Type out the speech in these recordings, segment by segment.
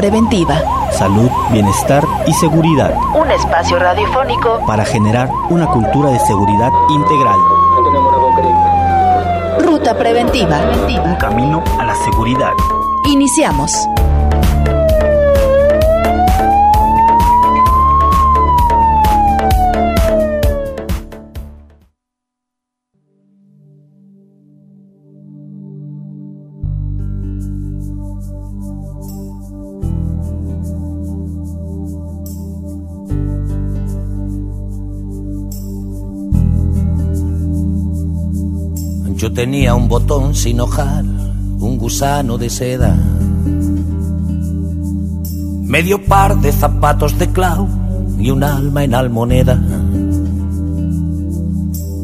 Preventiva. Salud, bienestar y seguridad. Un espacio radiofónico para generar una cultura de seguridad integral. Ruta Preventiva. Un camino a la seguridad. Iniciamos. Tenía un botón sin hojar, un gusano de seda, medio par de zapatos de clau y un alma en almoneda.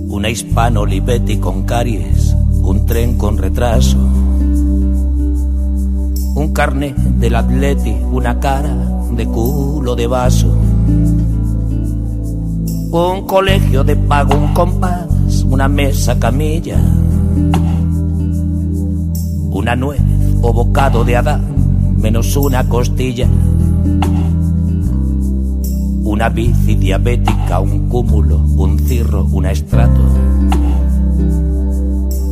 Una hispano Olivetti con caries, un tren con retraso, un carne del atleti, una cara de culo de vaso, un colegio de pago, un compás, una mesa camilla una nuez o bocado de Adán, menos una costilla. Una bici diabética, un cúmulo, un cirro, un estrato.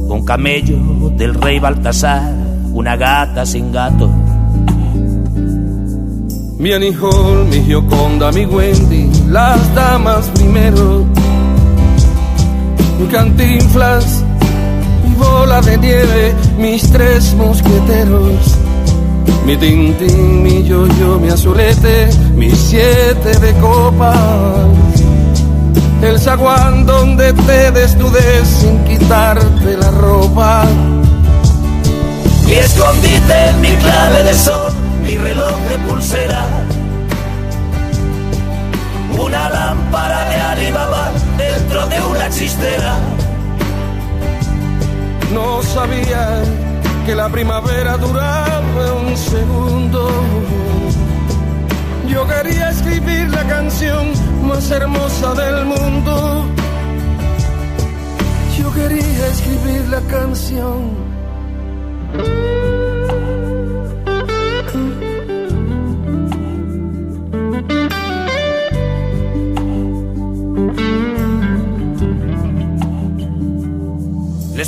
Un camello del rey Baltasar, una gata sin gato. Mi Annie Hall, mi Gioconda, mi Wendy, las damas primero. Mi cantinflas, bola de nieve, mis tres mosqueteros. Mi tintín, mi yo-yo, mi azulete, mis siete de copas. El zaguán donde te desnudes sin quitarte la ropa. Mi escondite, mi clave de sol, mi reloj de pulsera. Una lámpara de Alibaba dentro de una chistera no sabía que la primavera duraba un segundo. Yo quería escribir la canción más hermosa del mundo. Yo quería escribir la canción.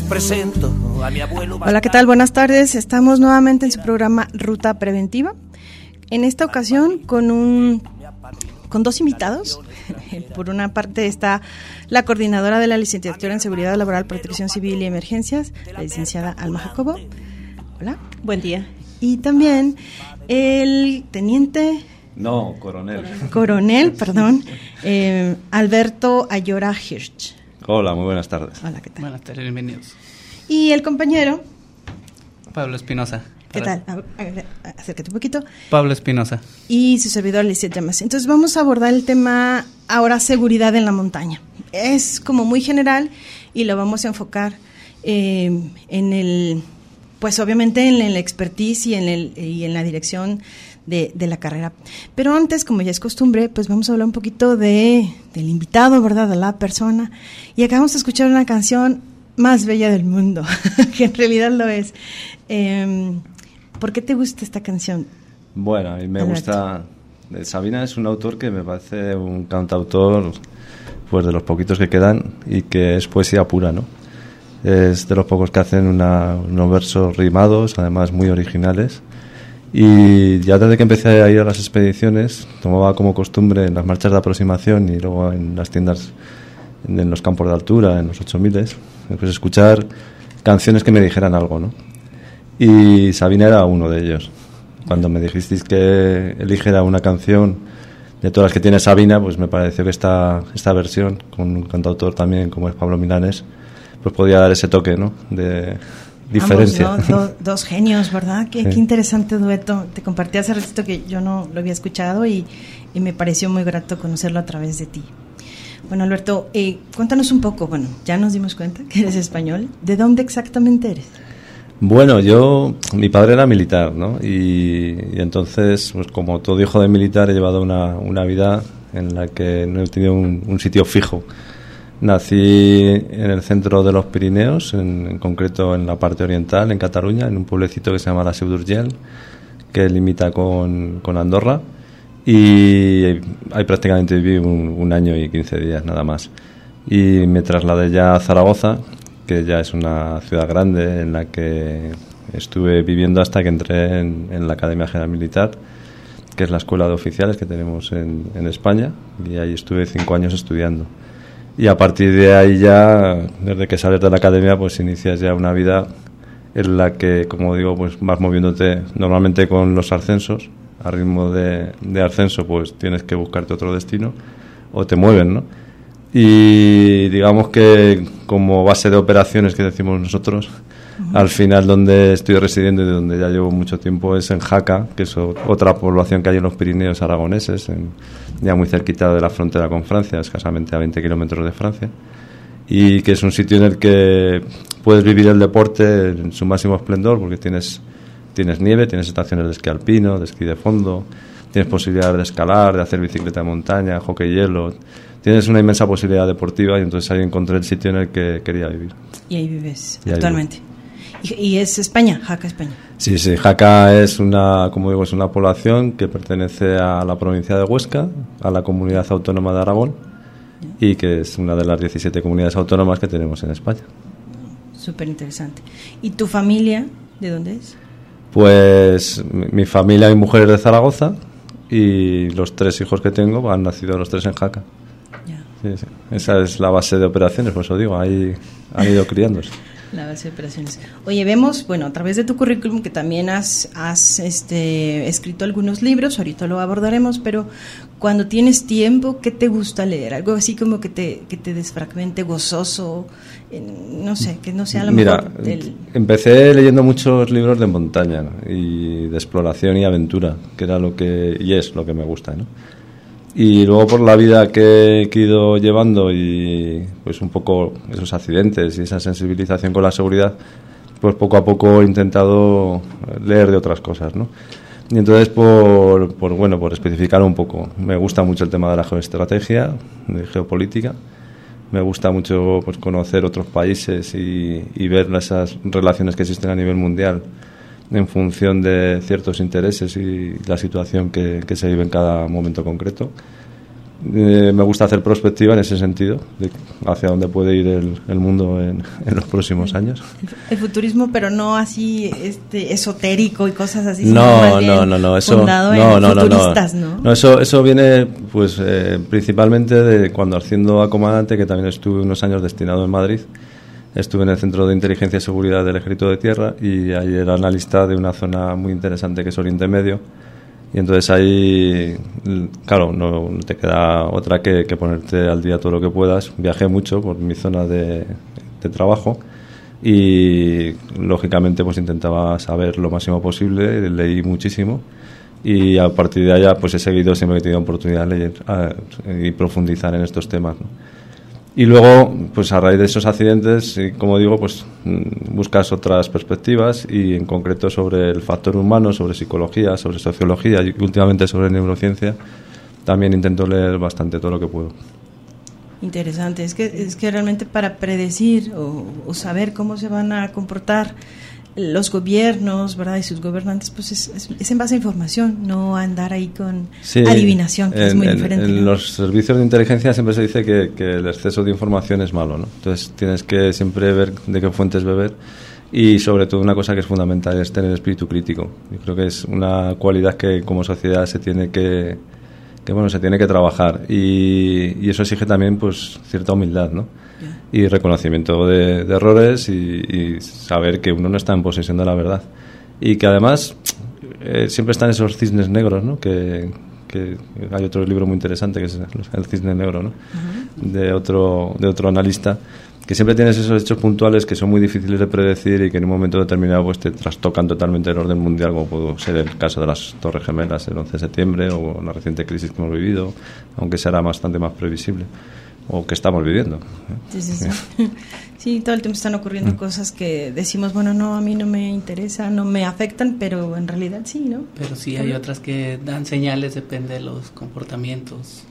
Presento a mi abuelo. Hola, ¿qué tal? Buenas tardes. Estamos nuevamente en su programa Ruta Preventiva. En esta ocasión con un con dos invitados. Por una parte está la coordinadora de la licenciatura en Seguridad Laboral, Protección Civil y Emergencias, la licenciada Alma Jacobo. Hola. Buen día. Y también el teniente no, coronel. Coronel, perdón. Eh, Alberto Ayora Hirsch. Hola, muy buenas tardes. Hola, ¿qué tal? Buenas tardes, bienvenidos. Y el compañero. Pablo Espinosa. ¿Qué tal? acércate un poquito. Pablo Espinosa. Y su servidor Lizeth Llamas. Entonces vamos a abordar el tema ahora seguridad en la montaña. Es como muy general y lo vamos a enfocar eh, en el, pues obviamente en la expertise y en, el, y en la dirección de, de, la carrera. Pero antes, como ya es costumbre, pues vamos a hablar un poquito de, del invitado, ¿verdad? De la persona. Y acá vamos a escuchar una canción más bella del mundo, que en realidad lo es. Eh, ¿Por qué te gusta esta canción? Bueno, a mí me gusta... Sabina es un autor que me parece un cantautor pues de los poquitos que quedan y que es poesía pura, ¿no? Es de los pocos que hacen una, unos versos rimados, además muy originales. Y ya desde que empecé a ir a las expediciones, tomaba como costumbre en las marchas de aproximación y luego en las tiendas en los campos de altura, en los 8000, pues escuchar canciones que me dijeran algo, ¿no? Y Sabina era uno de ellos. Cuando me dijisteis que eligiera una canción de todas las que tiene Sabina, pues me pareció que esta, esta versión, con un cantautor también como es Pablo Milanes, pues podía dar ese toque, ¿no? De, diferencia. Ambos, ¿no? Do, dos genios, ¿verdad? Qué, sí. qué, interesante dueto. Te compartí hace ratito que yo no lo había escuchado y, y, me pareció muy grato conocerlo a través de ti. Bueno, Alberto, eh, cuéntanos un poco, bueno, ya nos dimos cuenta que eres español. ¿De dónde exactamente eres? Bueno, yo, mi padre era militar, ¿no? Y, y entonces, pues como todo hijo de militar, he llevado una, una vida en la que no he tenido un, un sitio fijo. Nací en el centro de los Pirineos, en, concreto en la parte oriental, en Cataluña, en un pueblecito que se llama La Seu d'Urgell, que limita con, con Andorra y ahí prácticamente viví un, un, año y 15 días nada más. Y me trasladé ya a Zaragoza, que ya es una ciudad grande en la que estuve viviendo hasta que entré en, en la Academia General Militar, que es la escuela de oficiales que tenemos en, en España, y ahí estuve cinco años estudiando. Y a partir de ahí ya, desde que sales de la academia, pues inicias ya una vida en la que, como digo, pues vas moviéndote normalmente con los ascensos, a ritmo de, de ascenso, pues tienes que buscarte otro destino o te mueven, ¿no? Y digamos que como base de operaciones que decimos nosotros, al final donde estoy residiendo y donde ya llevo mucho tiempo es en Jaca, que es otra población que hay en los Pirineos aragoneses, en, ya muy cerquita de la frontera con Francia, escasamente a 20 kilómetros de Francia, y que es un sitio en el que puedes vivir el deporte en su máximo esplendor, porque tienes, tienes nieve, tienes estaciones de esquí alpino, de esquí de fondo, tienes posibilidad de escalar, de hacer bicicleta de montaña, hockey hielo, tienes una inmensa posibilidad deportiva y entonces ahí encontré el sitio en el que quería vivir. Y ahí vives y actualmente. Ahí ¿Y, es España, Jaca, España? Sí, sí, Jaca es una, como digo, es una población que pertenece a la provincia de Huesca, a la comunidad autónoma de Aragón y que es una de las 17 comunidades autónomas que tenemos en España. Súper interesante. ¿Y tu familia de dónde es? Pues mi familia, mi mujer es de Zaragoza y los tres hijos que tengo han nacido los tres en Jaca. Sí, sí. Esa es la base de operaciones, por eso digo, ahí han ido criándose. La base de operaciones. Oye, vemos, bueno, a través de tu currículum que también has, has este, escrito algunos libros, ahorita lo abordaremos, pero cuando tienes tiempo, ¿qué te gusta leer? Algo así como que te, que te desfragmente, gozoso, no sé, que no sea lo Mira, mejor del... empecé leyendo muchos libros de montaña y de exploración y aventura, que era lo que, y es lo que me gusta, ¿no? Y luego por la vida que he ido llevando y pues un poco esos accidentes y esa sensibilización con la seguridad, pues poco a poco he intentado leer de otras cosas, ¿no? Y entonces por, por bueno, por especificar un poco, me gusta mucho el tema de la geoestrategia, de geopolítica. Me gusta mucho pues, conocer otros países y, y ver esas relaciones que existen a nivel mundial en función de ciertos intereses y la situación que, que se vive en cada momento concreto. Eh, me gusta hacer prospectiva en ese sentido, de hacia dónde puede ir el, el mundo en, en, los próximos años. El futurismo, pero no así este, esotérico y cosas así. No, no, no, no, eso, no, no, no, no, no, eso, eso viene pues eh, principalmente de cuando haciendo a comandante, que también estuve unos años destinado en Madrid. Estuve en el Centro de Inteligencia y Seguridad del Ejército de Tierra y ahí era analista de una zona muy interesante que es Oriente Medio. Y entonces ahí, claro, no, te queda otra que, ponerte al día todo lo que puedas. Viajé mucho por mi zona de, trabajo y lógicamente pues intentaba saber lo máximo posible, leí muchísimo y a partir de allá pues he seguido siempre que he tenido oportunidad de leer a, y profundizar en estos temas. ¿no? Y luego, pues a raíz de esos accidentes, como digo, pues buscas otras perspectivas y en concreto sobre el factor humano, sobre psicología, sobre sociología y últimamente sobre neurociencia, también intento leer bastante todo lo que puedo. Interesante, es que, es que realmente para predecir o, o saber cómo se van a comportar los gobiernos, ¿verdad? Y sus gobernantes, pues es, es, es, en base a información, no andar ahí con sí, adivinación, que en, es muy en, diferente. En ¿no? los servicios de inteligencia siempre se dice que, que, el exceso de información es malo, ¿no? Entonces tienes que siempre ver de qué fuentes beber y sobre todo una cosa que es fundamental es tener espíritu crítico. Yo creo que es una cualidad que como sociedad se tiene que, que bueno, se tiene que trabajar y, y eso exige también pues cierta humildad, ¿no? Y reconocimiento de, de errores y, y, saber que uno no está en posesión de la verdad. Y que además eh, siempre están esos cisnes negros, ¿no? Que, que, hay otro libro muy interesante que es El cisne negro, ¿no? Uh -huh. de, otro, de otro analista que siempre tienes esos hechos puntuales que son muy difíciles de predecir y que en un momento determinado pues te trastocan totalmente el orden mundial, como pudo ser el caso de las Torres Gemelas el 11 de septiembre o la reciente crisis que hemos vivido, aunque será bastante más previsible o que estamos viviendo. Sí, sí, sí. sí todo el tiempo están ocurriendo mm. cosas que decimos, bueno, no, a mí no me interesa, no me afectan, pero en realidad sí, ¿no? Pero sí hay otras que dan señales, depende de los comportamientos,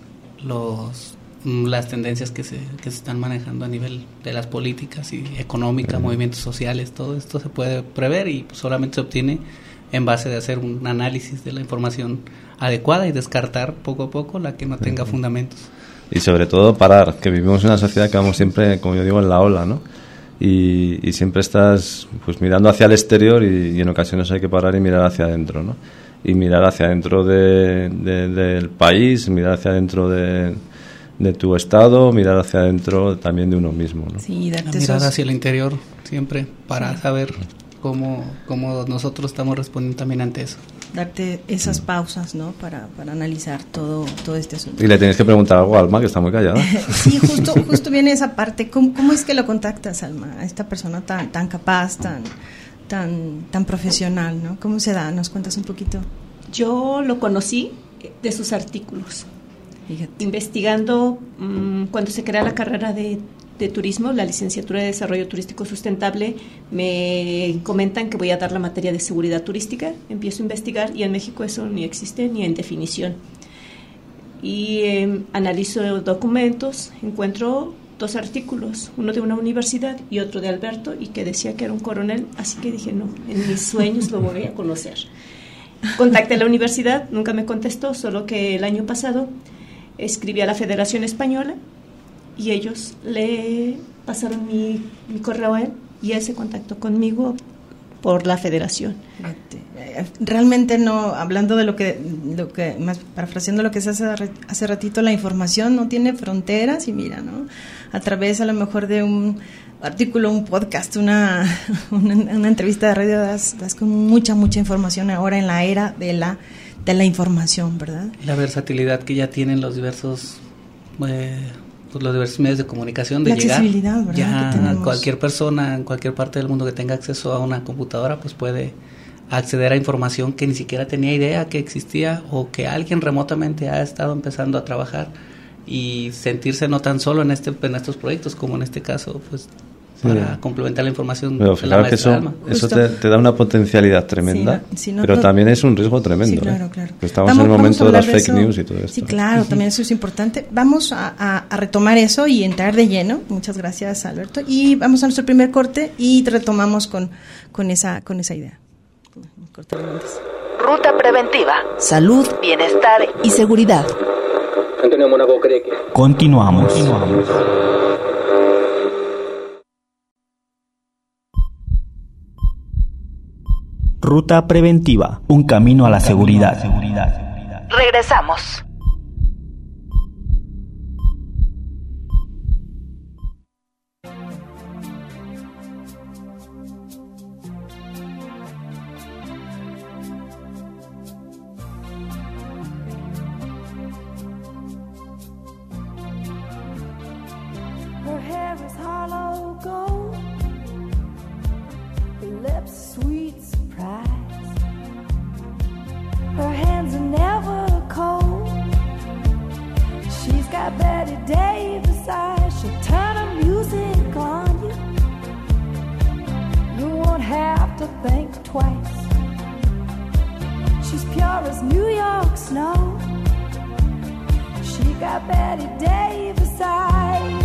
los las tendencias que se, que se están manejando a nivel de las políticas y económicas, mm. movimientos sociales, todo esto se puede prever y solamente se obtiene en base de hacer un análisis de la información adecuada y descartar poco a poco la que no tenga fundamentos. Y sobre todo parar, que vivimos en una sociedad que vamos siempre, como yo digo, en la ola, ¿no? Y, siempre estás pues mirando hacia el exterior y, en ocasiones hay que parar y mirar hacia adentro, ¿no? Y mirar hacia adentro de, del país, mirar hacia adentro de, de tu estado, mirar hacia adentro también de uno mismo, ¿no? Sí, mirar hacia el interior siempre para saber cómo, cómo nosotros estamos respondiendo también ante eso darte esas pausas, ¿no? Para, para analizar todo, todo este asunto. Y le tienes que preguntar algo a Alma, que está muy callada. sí, justo, justo viene esa parte. ¿Cómo, ¿Cómo, es que lo contactas, Alma? A esta persona tan, tan capaz, tan, tan, tan profesional, ¿no? ¿Cómo se da? ¿Nos cuentas un poquito? Yo lo conocí de sus artículos. Investigando mm, cuando se crea la carrera de de Turismo, la licenciatura de Desarrollo Turístico Sustentable, me comentan que voy a dar la materia de seguridad turística. Empiezo a investigar y en México eso ni existe ni en definición. Y em, analizo documentos, encuentro dos artículos, uno de una universidad y otro de Alberto, y que decía que era un coronel, así que dije, no, en mis sueños lo voy a conocer. Contacté a la universidad, nunca me contestó, solo que el año pasado escribí a la Federación Española y ellos le pasaron mi, correo a él y él se contactó conmigo por la federación. Realmente no, hablando de lo que, lo que más parafraseando lo que se hace hace ratito, la información no tiene fronteras y mira, ¿no? A través a lo mejor de un artículo, un podcast, una, una, entrevista de radio, das, das, con mucha, mucha información ahora en la era de la, de la información, ¿verdad? La versatilidad que ya tienen los diversos... Eh, pues, los diversos medios de comunicación de llegar ya cualquier persona en cualquier parte del mundo que tenga acceso a una computadora pues puede acceder a información que ni siquiera tenía idea que existía o que alguien remotamente ha estado empezando a trabajar y sentirse no tan solo en este en estos proyectos como en este caso pues para complementar la información pero de la que eso, eso te, da una potencialidad tremenda pero también es un riesgo tremendo ¿eh? claro, claro. estamos en el momento de las fake news y todo esto. Sí claro también eso es importante. Vamos a, retomar eso y entrar de lleno. Muchas gracias Alberto. Y vamos a nuestro primer corte y retomamos con, con esa con esa idea. Ruta preventiva. Salud bienestar y seguridad. Continuamos. Ruta preventiva, un camino a la seguridad. Regresamos. Davis, she'll turn the music on you. You won't have to think twice. She's pure as New York snow. She got Betty Davis eyes.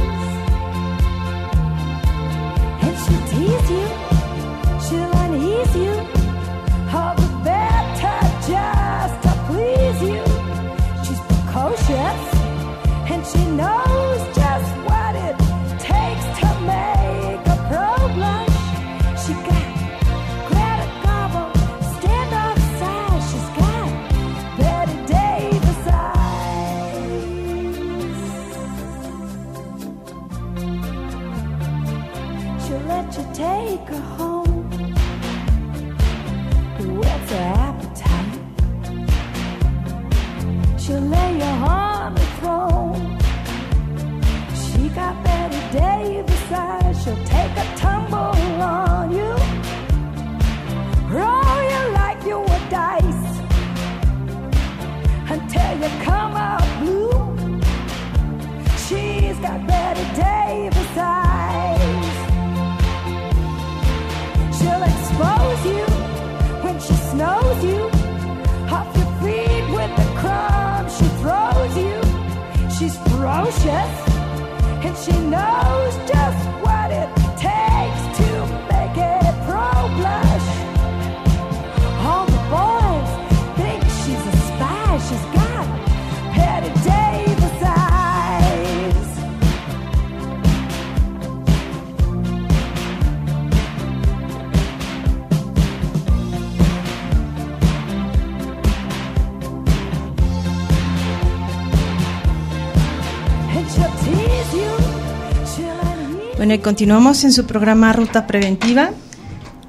Bueno, y continuamos en su programa Ruta Preventiva.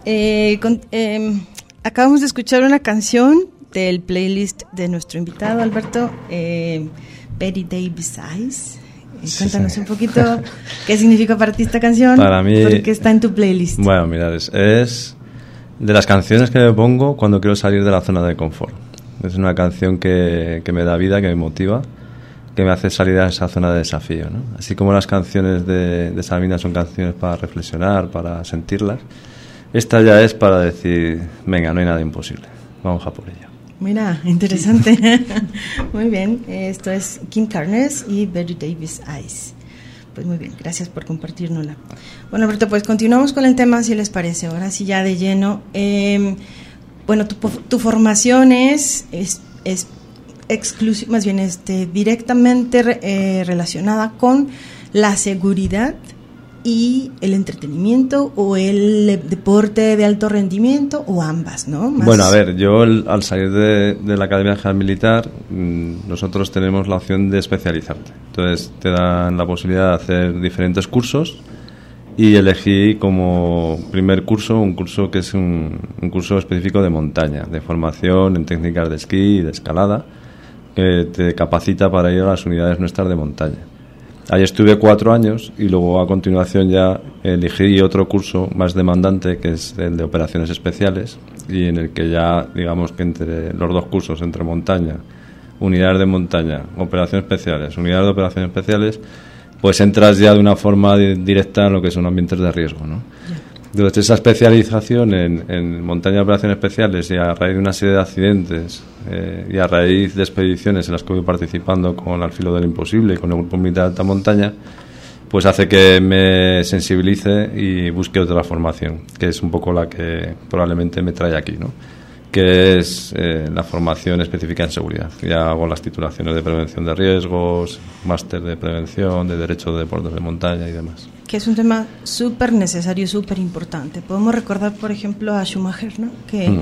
Eh, em, acabamos de escuchar una canción del playlist de nuestro invitado Alberto, eh, Betty Davis Eyes. Eh, cuéntanos un poquito qué significa para ti esta canción. Para mí. Porque está en tu playlist. Bueno, mira, es, es de las canciones que me pongo cuando quiero salir de la zona de confort. Es una canción que, que me da vida, que me motiva que me hace salir a esa zona de desafío. ¿no? Así como las canciones de, de Sabina son canciones para reflexionar, para sentirlas, esta ya es para decir, venga, no hay nada imposible, vamos a por ello. Mira, interesante. muy bien, esto es Kim Carnes y Betty Davis Eyes. Pues muy bien, gracias por compartirnosla. Bueno, Alberto, pues continuamos con el tema, si les parece, ahora sí ya de lleno. Eh, bueno, tu, tu formación es, es, es más bien este, directamente eh, relacionada con la seguridad y el entretenimiento o el deporte de alto rendimiento o ambas, ¿no? Bueno, a ver, yo al salir de, la Academia General Militar, mm, nosotros tenemos la opción de especializarte. Entonces te dan la posibilidad de hacer diferentes cursos y elegí como primer curso un curso que es un curso específico de montaña, de formación en técnicas de esquí y de escalada que te capacita para ir a las unidades nuestras de montaña. Ahí estuve cuatro años y luego a continuación ya elegí otro curso más demandante que es el de operaciones especiales y en el que ya digamos que entre los dos cursos, entre montaña, unidades de montaña, operaciones especiales, unidades de operaciones especiales, pues entras ya de una forma directa en lo que son ambientes de riesgo. ¿no? Durante esa especialización en, montaña de operaciones especiales y a raíz de una serie de accidentes eh, y a raíz de expediciones en las que voy participando con Al filo del imposible y con el Grupo Militar de Alta Montaña, pues hace que me sensibilice y busque otra formación, que es un poco la que probablemente me trae aquí, ¿no? que es eh, la formación específica en seguridad. Ya hago las titulaciones de prevención de riesgos, máster de prevención, de derecho de deportes de montaña y demás. Que es un tema súper necesario, súper importante. Podemos recordar, por ejemplo, a Schumacher, ¿no? que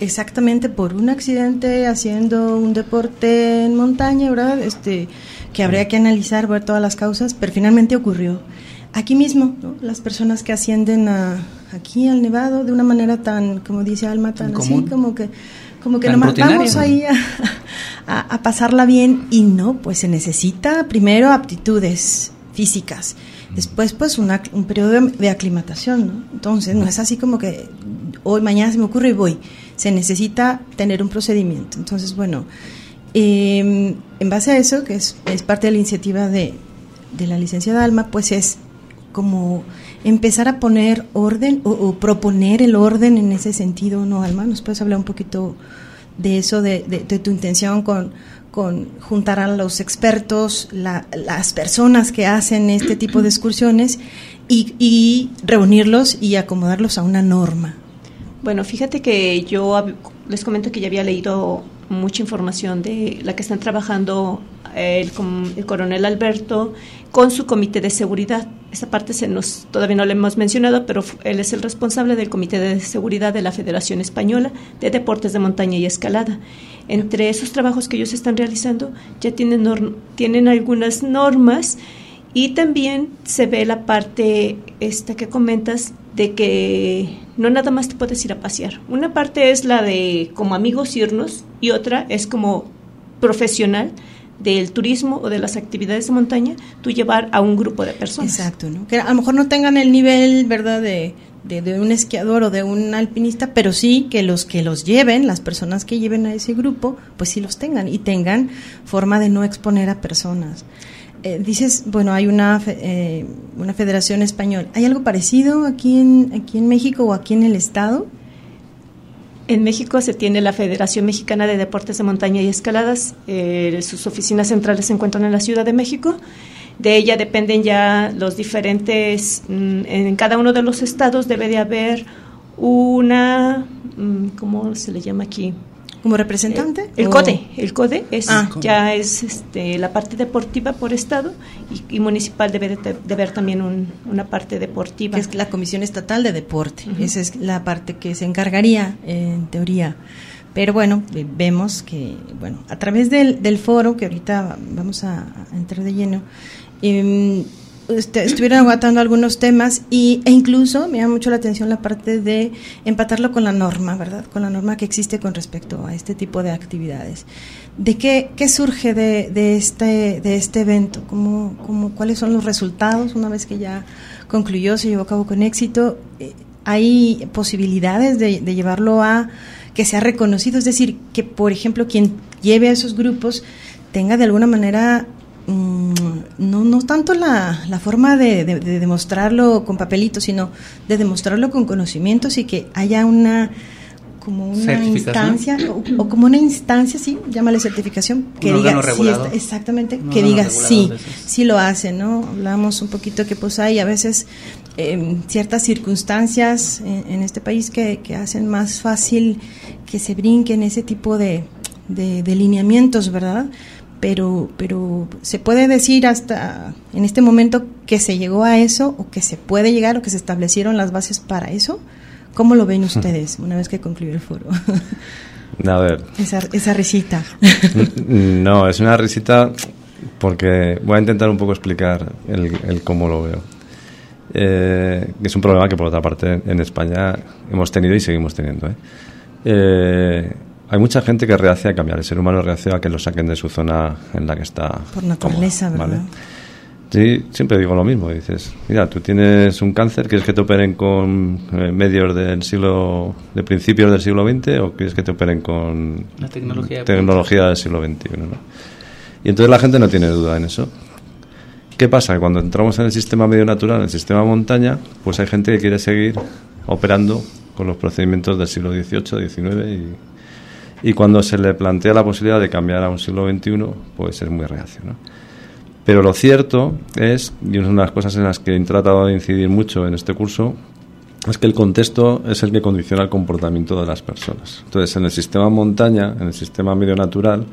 exactamente por un accidente haciendo un deporte en montaña, ¿verdad? Este, que habría que analizar, ver todas las causas, pero finalmente ocurrió. Aquí mismo, las personas que ascienden a, aquí al Nevado de una manera tan, como dice Alma, tan así, como que, como que nomás vamos ahí a, pasarla bien y no, pues se necesita primero aptitudes físicas, después pues un periodo de, aclimatación, ¿no? Entonces no es así como que hoy, mañana se me ocurre y voy, se necesita tener un procedimiento. Entonces, bueno, em, en base a eso, que es, es parte de la iniciativa de, de la licenciada Alma, pues es como empezar a poner orden o, proponer el orden en ese sentido, ¿no, Alma? ¿Nos puedes hablar un poquito de eso, de, tu intención con, con, juntar a los expertos, las personas que hacen este tipo de excursiones y, y reunirlos y acomodarlos a una norma? Bueno, fíjate que yo les comento que ya había leído mucha información de la que están trabajando el, el, coronel Alberto con su comité de seguridad. Esa parte se nos todavía no la hemos mencionado, pero él es el responsable del comité de seguridad de la Federación Española de Deportes de Montaña y Escalada. Entre esos trabajos que ellos están realizando ya tienen, tienen algunas normas y también se ve la parte esta que comentas de que no nada más te puedes ir a pasear. Una parte es la de como amigos irnos y otra es como profesional del turismo o de las actividades de montaña, tú llevar a un grupo de personas. Exacto, ¿no? Que a lo mejor no tengan el nivel, ¿verdad?, de, de, un esquiador o de un alpinista, pero sí que los que los lleven, las personas que lleven a ese grupo, pues sí los tengan y tengan forma de no exponer a personas. Eh, dices, bueno, hay una, eh, una federación española. ¿Hay algo parecido aquí en, aquí en México o aquí en el Estado? En México se tiene la Federación Mexicana de Deportes de Montaña y Escaladas. Eh, sus oficinas centrales se encuentran en la Ciudad de México. De ella dependen ya los diferentes, mm, en cada uno de los estados debe de haber una, mm, ¿cómo se le llama aquí? Como representante. Eh, el, CODE. El CODE es ah. ya es este, la parte deportiva por estado y, municipal debe de, ver también una parte deportiva. Es la comisión estatal de deporte. Esa es la parte que se encargaría en teoría. Pero bueno vemos que bueno a través del, del foro que ahorita vamos a, entrar de lleno em, este, estuvieron aguantando algunos temas y, e incluso me llama mucho la atención la parte de empatarlo con la norma, ¿verdad? Con la norma que existe con respecto a este tipo de actividades. ¿De qué, qué surge de, de, este, de este evento? ¿Cómo, cómo, ¿Cuáles son los resultados una vez que ya concluyó, se llevó a cabo con éxito? Eh, ¿Hay posibilidades de, de llevarlo a que sea reconocido? Es decir, que, por ejemplo, quien lleve a esos grupos tenga de alguna manera mm, no, no tanto la, la forma de, demostrarlo con papelitos, sino de demostrarlo con conocimientos y que haya una como una instancia o, como una instancia, sí, llámale certificación, que diga sí, exactamente, que diga sí, sí lo hace, ¿no? Hablamos un poquito que pues hay a veces em, ciertas circunstancias en, este país que, que, hacen más fácil que se brinquen ese tipo de, de, de lineamientos, ¿verdad? Pero, pero se puede decir hasta en este momento que se llegó a eso o que se puede llegar o que se establecieron las bases para eso. ¿Cómo lo ven ustedes una vez que concluyó el foro? A ver. Esa, esa risita. No, es una risita porque voy a intentar un poco explicar el, cómo lo veo. Eh, es un problema que por otra parte en España hemos tenido y seguimos teniendo. ¿eh? eh hay mucha gente que rehace a cambiar. El ser humano rehace a que lo saquen de su zona en la que está. Por naturaleza, ¿verdad? Sí, siempre digo lo mismo. Dices, mira, tú tienes un cáncer, ¿quieres que te operen con eh, medios del siglo, de principios del siglo XX o quieres que te operen con la tecnología, tecnología del siglo XXI? ¿no? Y entonces la gente no tiene duda en eso. ¿Qué pasa? Cuando entramos en el sistema medio natural, en el sistema montaña, pues hay gente que quiere seguir operando con los procedimientos del siglo XVIII, XIX y y cuando se le plantea la posibilidad de cambiar a un siglo XXI, pues es muy reacio. ¿no? Pero lo cierto es, y una de las cosas en las que he tratado de incidir mucho en este curso, es que el contexto es el que condiciona el comportamiento de las personas. Entonces, en el sistema montaña, en el sistema medio natural,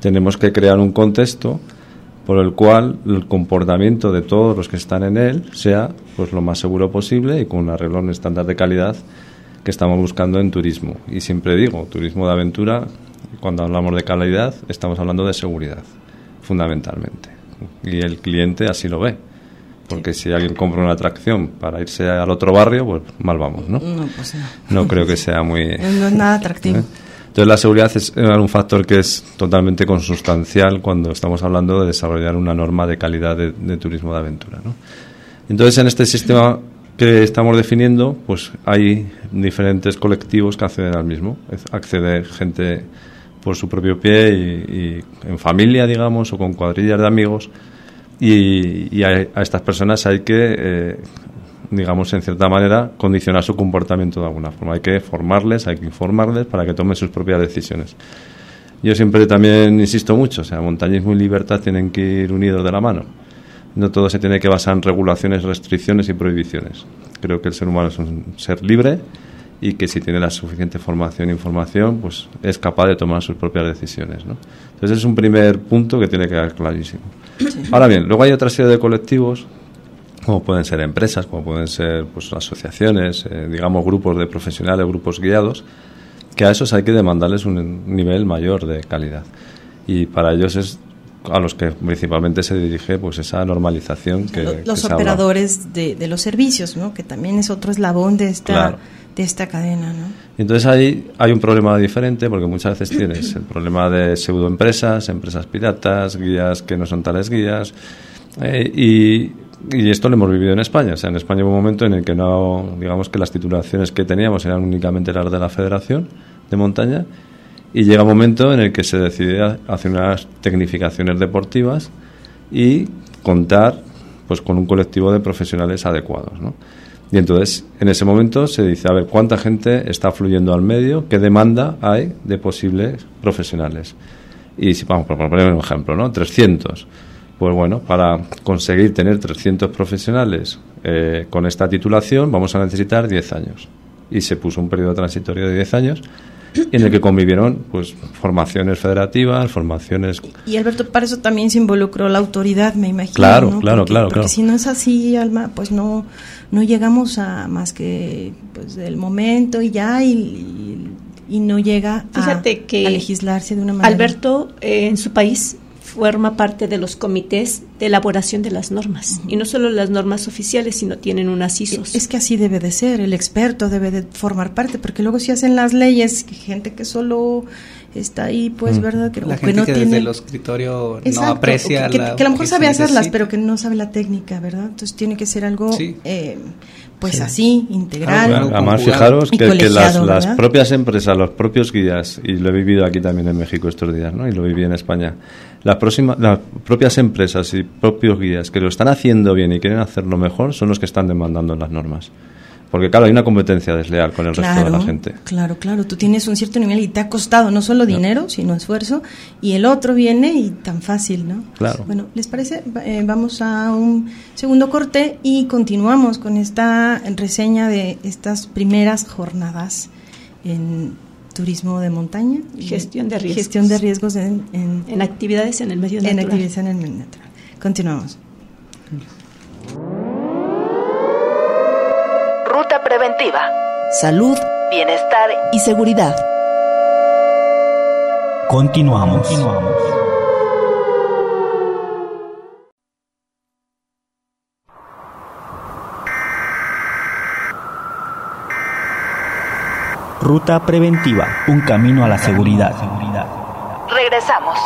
tenemos que crear un contexto por el cual el comportamiento de todos los que están en él sea pues lo más seguro posible y con un arreglo en estándar de calidad que estamos buscando en turismo. Y siempre digo, turismo de aventura, cuando hablamos de calidad, estamos hablando de seguridad, fundamentalmente. Y el cliente así lo ve. Porque si alguien compra una atracción para irse al otro barrio, pues mal vamos, ¿no? No, pues no. creo que sea muy... No es nada atractivo. ¿Eh? Entonces la seguridad es un factor que es totalmente consustancial cuando estamos hablando de desarrollar una norma de calidad de, de turismo de aventura. ¿no? Entonces en este sistema que estamos definiendo, pues hay diferentes colectivos que acceden al mismo. Accede gente por su propio pie y, en familia, digamos, o con cuadrillas de amigos. Y, a, estas personas hay que, eh, digamos, en cierta manera, condicionar su comportamiento de alguna forma. Hay que formarles, hay que informarles para que tomen sus propias decisiones. Yo siempre también insisto mucho, o sea, montañismo y libertad tienen que ir unidos de la mano no todo se tiene que basar en regulaciones, restricciones y prohibiciones. Creo que el ser humano es un ser libre y que si tiene la suficiente formación e información, pues es capaz de tomar sus propias decisiones. ¿no? Entonces es un primer punto que tiene que quedar clarísimo. Ahora bien, luego hay otra serie de colectivos, como pueden ser empresas, como pueden ser pues, asociaciones, eh, digamos grupos de profesionales, grupos guiados, que a esos hay que demandarles un nivel mayor de calidad. Y para ellos es a los que principalmente se dirige pues esa normalización que los operadores de, de, los servicios no que también es otro eslabón de esta de esta cadena no entonces ahí hay un problema diferente porque muchas veces tienes el problema de pseudoempresas empresas piratas guías que no son tales guías eh, y y esto lo hemos vivido en España. O sea, en España hubo un momento en el que no, digamos que las titulaciones que teníamos eran únicamente las de la Federación de Montaña y llega un momento en el que se decide hacer unas tecnificaciones deportivas y contar pues con un colectivo de profesionales adecuados, ¿no? Y entonces, en ese momento se dice, a ver, ¿cuánta gente está fluyendo al medio? ¿Qué demanda hay de posibles profesionales? Y si vamos, por poner un ejemplo, ¿no? 300. Pues bueno, para conseguir tener 300 profesionales eh, con esta titulación vamos a necesitar 10 años. Y se puso un periodo transitorio de 10 años en el que convivieron pues formaciones federativas, formaciones... Y Alberto, para eso también se involucró la autoridad, me imagino. Claro, claro, claro. Porque si no es así, Alma, pues no, no llegamos a más que pues el momento y ya, y, y, no llega a, que legislarse de una manera... Alberto, eh, en su país, forma parte de los comités de elaboración de las normas. Y no solo las normas oficiales, sino tienen unas ISOs. Es que así debe de ser, el experto debe de formar parte, porque luego si hacen las leyes, gente que solo está ahí, pues, mm. ¿verdad? Que, la gente no que tiene... desde el escritorio no aprecia que, a lo mejor sabe hacerlas, pero que no sabe la técnica, ¿verdad? Entonces tiene que ser algo... Eh, pues así, integral. Además, fijaros que, las, propias empresas, los propios guías, y lo he vivido aquí también en México estos días, ¿no? y lo viví en España, las, próximas, las propias empresas y propios guías que lo están haciendo bien y quieren hacerlo mejor son los que están demandando las normas. Porque claro, hay una competencia desleal con el resto de la gente. Claro, claro, tú tienes un cierto nivel y te ha costado no solo dinero, sino esfuerzo, y el otro viene y tan fácil, ¿no? Claro. Bueno, ¿les parece? Eh, vamos a un segundo corte y continuamos con esta reseña de estas primeras jornadas en turismo de montaña. Gestión de riesgos. Gestión de riesgos en, en, actividades en el medio natural. En actividades en el medio natural. Continuamos. Preventiva. Salud, bienestar y seguridad. Continuamos. Continuamos. Ruta preventiva, un camino a la seguridad. Regresamos.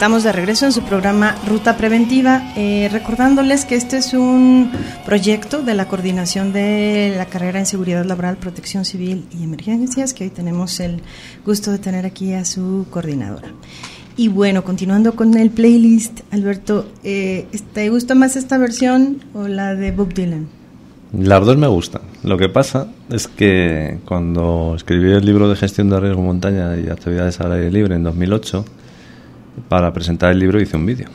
Estamos de regreso en su programa Ruta Preventiva, eh, recordándoles que este es un proyecto de la coordinación de la carrera en Seguridad Laboral, Protección Civil y Emergencias, que hoy tenemos el gusto de tener aquí a su coordinadora. Y bueno, continuando con el playlist, Alberto, eh, ¿te gusta más esta versión o la de Bob Dylan? Las dos me gustan. Lo que pasa es que cuando escribí el libro de gestión de riesgo montaña y actividades al aire libre en 2008, para presentar el libro hice un vídeo.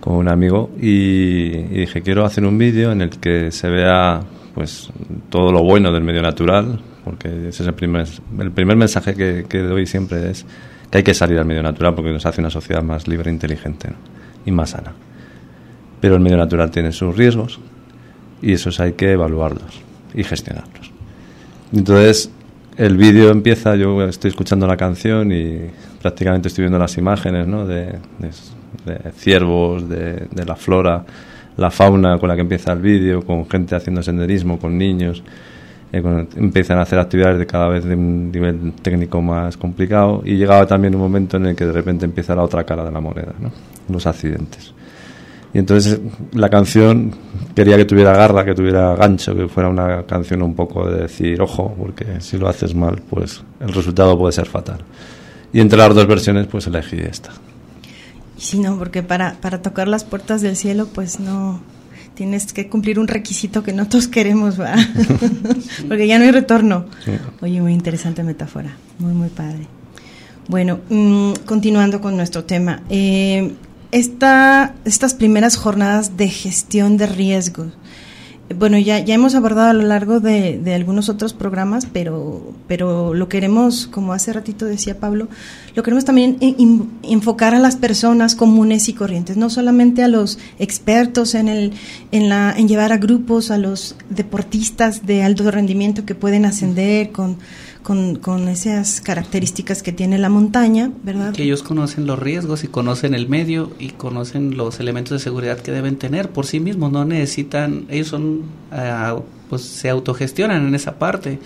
con un amigo y, dije quiero hacer un vídeo en el que se vea pues todo lo bueno del medio natural porque ese es el primer el primer mensaje que, que doy siempre es que hay que salir al medio natural porque nos hace una sociedad más libre inteligente y más sana pero el medio natural tiene sus riesgos y esos hay que evaluarlos y gestionarlos entonces el vídeo empieza yo estoy escuchando la canción y prácticamente estoy viendo las imágenes ¿no? de de ciervos, de, la flora, la fauna con la que empieza el vídeo, con gente haciendo senderismo, con niños. Eh, empiezan a hacer actividades de cada vez de un nivel técnico más complicado y llegaba también un momento en el que de repente empieza la otra cara de la moneda, ¿no? los accidentes. Y entonces la canción quería que tuviera garra, que tuviera gancho, que fuera una canción un poco de decir, ojo, porque si lo haces mal, pues el resultado puede ser fatal. Y entre las dos versiones, pues elegí esta. Sí, no, porque para, para tocar las puertas del cielo, pues no, tienes que cumplir un requisito que no todos queremos, ¿verdad? porque ya no hay retorno. Oye, muy interesante metáfora, muy, muy padre. Bueno, mm, continuando con nuestro tema. Eh, esta, estas primeras jornadas de gestión de riesgos, bueno, ya, ya hemos abordado a lo largo de, de, algunos otros programas, pero, pero lo queremos, como hace ratito decía Pablo, lo queremos también enfocar a las personas comunes y corrientes, no solamente a los expertos en, el, en, la, en llevar a grupos, a los deportistas de alto rendimiento que pueden ascender con con, con, esas características que tiene la montaña, ¿verdad? Que ellos conocen los riesgos y conocen el medio y conocen los elementos de seguridad que deben tener por sí mismos, no necesitan, ellos son, ah, pues se autogestionan en esa parte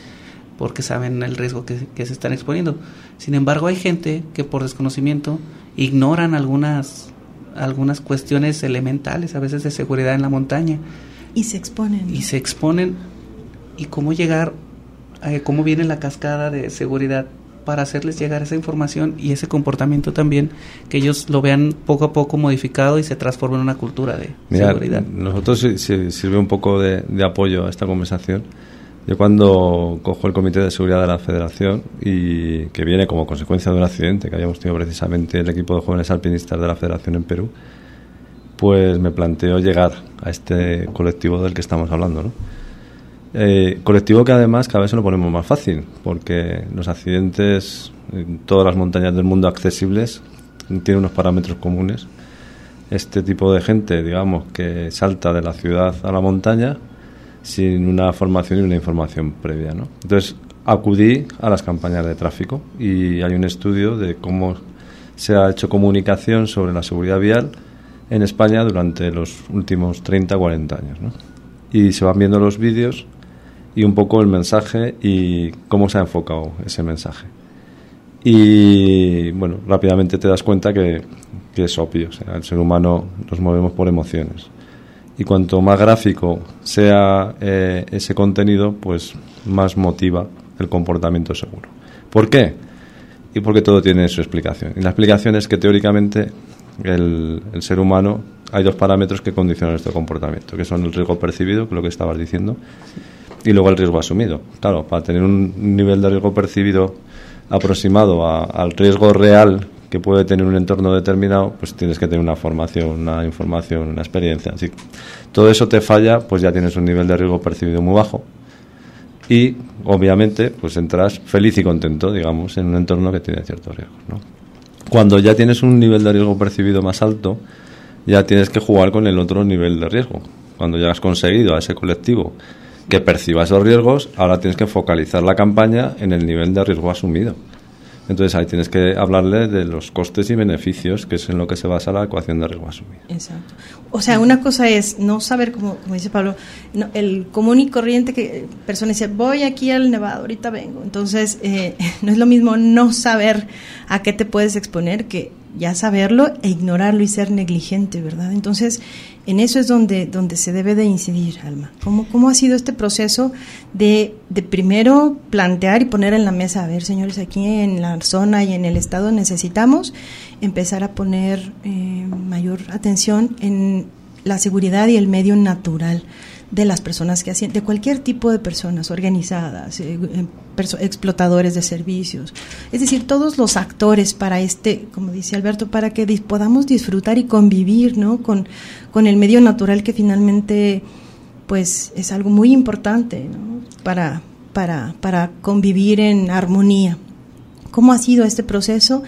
porque saben el riesgo que, que, se están exponiendo. Sin embargo, hay gente que por desconocimiento ignoran algunas, algunas cuestiones elementales, a veces de seguridad en la montaña. Y se exponen. Y se exponen. ¿Y cómo llegar eh, cómo viene la cascada de seguridad para hacerles llegar esa información y ese comportamiento también, que ellos lo vean poco a poco modificado y se transforme en una cultura de seguridad. Nosotros sirve un poco de, apoyo a esta conversación. Yo cuando cojo el Comité de Seguridad de la Federación y que viene como consecuencia de un accidente que habíamos tenido precisamente el equipo de jóvenes alpinistas de la Federación en Perú, pues me planteo llegar a este colectivo del que estamos hablando, ¿no? Eh, colectivo que además cada vez se lo ponemos más fácil, porque los accidentes en todas las montañas del mundo accesibles tienen unos parámetros comunes. Este tipo de gente, digamos, que salta de la ciudad a la montaña sin una formación y una información previa. ¿no? Entonces, acudí a las campañas de tráfico y hay un estudio de cómo se ha hecho comunicación sobre la seguridad vial en España durante los últimos 30 40 años. ¿no? Y se van viendo los vídeos y un poco el mensaje y cómo se ha enfocado ese mensaje. Y bueno, rápidamente te das cuenta que, es obvio, o sea, el ser humano nos movemos por emociones. Y cuanto más gráfico sea eh, ese contenido, pues más motiva el comportamiento seguro. ¿Por qué? Y porque todo tiene su explicación. Y la explicación es que teóricamente el, el ser humano hay dos parámetros que condicionan este comportamiento, que son el riesgo percibido, que lo que estabas diciendo, y luego el riesgo asumido. Claro, para tener un nivel de riesgo percibido aproximado al riesgo real que puede tener un entorno determinado, pues tienes que tener una formación, una información, una experiencia. Así todo eso te falla, pues ya tienes un nivel de riesgo percibido muy bajo y obviamente pues entras feliz y contento, digamos, en un entorno que tiene ciertos riesgos. ¿no? Cuando ya tienes un nivel de riesgo percibido más alto, ya tienes que jugar con el otro nivel de riesgo. Cuando ya has conseguido a ese colectivo que perciba esos riesgos, ahora tienes que focalizar la campaña en el nivel de riesgo asumido. Entonces ahí tienes que hablarle de los costes y beneficios, que es en lo que se basa la ecuación de riesgo asumido. Exacto. O sea, una cosa es no saber, como, dice Pablo, el común y corriente que persona dice, voy aquí al Nevado, ahorita vengo. Entonces, eh, no es lo mismo no saber a qué te puedes exponer que ya saberlo e ignorarlo y ser negligente, ¿verdad? Entonces, en eso es donde, donde se debe de incidir, Alma. ¿Cómo, cómo ha sido este proceso de, de, primero plantear y poner en la mesa, a ver, señores, aquí en la zona y en el estado necesitamos empezar a poner eh, mayor atención en la seguridad y el medio natural de las personas que hacen, de cualquier tipo de personas organizadas, eh, eh, explotadores de servicios, es decir, todos los actores para este, como dice Alberto, para que podamos disfrutar y convivir, ¿no? Con, con el medio natural que finalmente, pues, es algo muy importante, Para, para, para convivir en armonía. ¿Cómo ha sido este proceso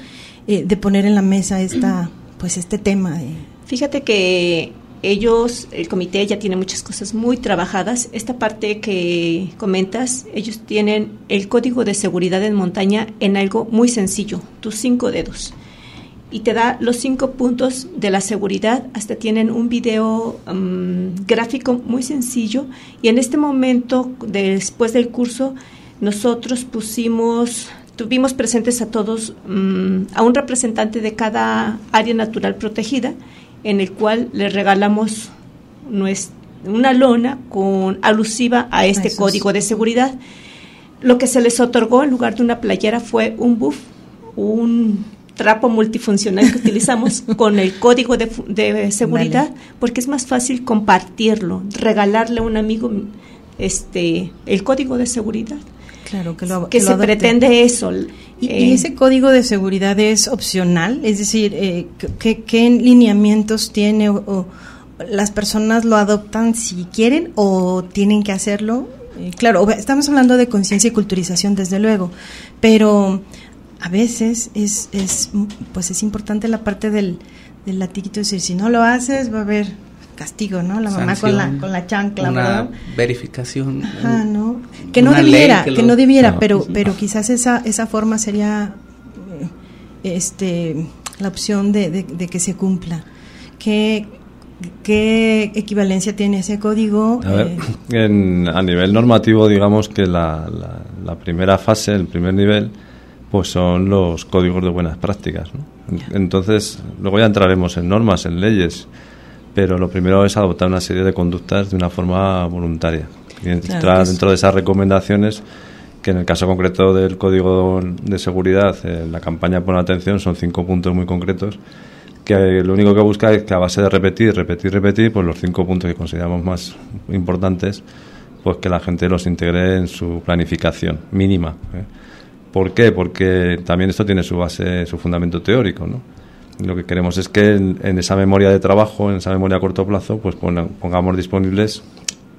eh, de poner en la mesa esta, pues, este tema? Fíjate que ellos, el comité ya tiene muchas cosas muy trabajadas. Esta parte que comentas, ellos tienen el código de seguridad en montaña en algo muy sencillo, tus cinco dedos. Y te da los cinco puntos de la seguridad, hasta tienen un video mm, gráfico muy sencillo. Y en este momento, después del curso, nosotros pusimos, tuvimos presentes a todos, mm, a un representante de cada área natural protegida en el cual le regalamos una lona con alusiva a este código de seguridad. Lo que se les otorgó en lugar de una playera fue un buff, un trapo multifuncional que utilizamos con el código de, seguridad, porque es más fácil compartirlo, regalarle a un amigo este el código de seguridad. Claro, que, lo, que, se pretende eso. ¿Y, eh, ese código de seguridad es opcional? Es decir, eh, ¿qué, lineamientos tiene o, las personas lo adoptan si quieren o tienen que hacerlo? Eh, claro, estamos hablando de conciencia y culturización, desde luego, pero a veces es, es, pues es importante la parte del, del latiguito, es decir, si no lo haces va a haber castigo, ¿no? La mamá con la, con la chancla, una verificación. Ajá, ¿no? Que no debiera, que, no debiera, pero, pero quizás esa, esa forma sería eh, este la opción de, de, que se cumpla. ¿Qué, ¿Qué equivalencia tiene ese código? A, ver, eh, a nivel normativo, digamos que la, la, primera fase, el primer nivel, pues son los códigos de buenas prácticas. ¿no? Entonces, luego ya entraremos en normas, en leyes pero lo primero es adoptar una serie de conductas de una forma voluntaria. entrar dentro de esas recomendaciones que en el caso concreto del Código de Seguridad, en la campaña Pon Atención, son cinco puntos muy concretos que lo único que busca es que a base de repetir, repetir, repetir, pues los cinco puntos que consideramos más importantes, pues que la gente los integre en su planificación mínima. ¿eh? ¿Por qué? Porque también esto tiene su base, su fundamento teórico, ¿no? Lo que queremos es que en, esa memoria de trabajo, en esa memoria a corto plazo, pues pongamos disponibles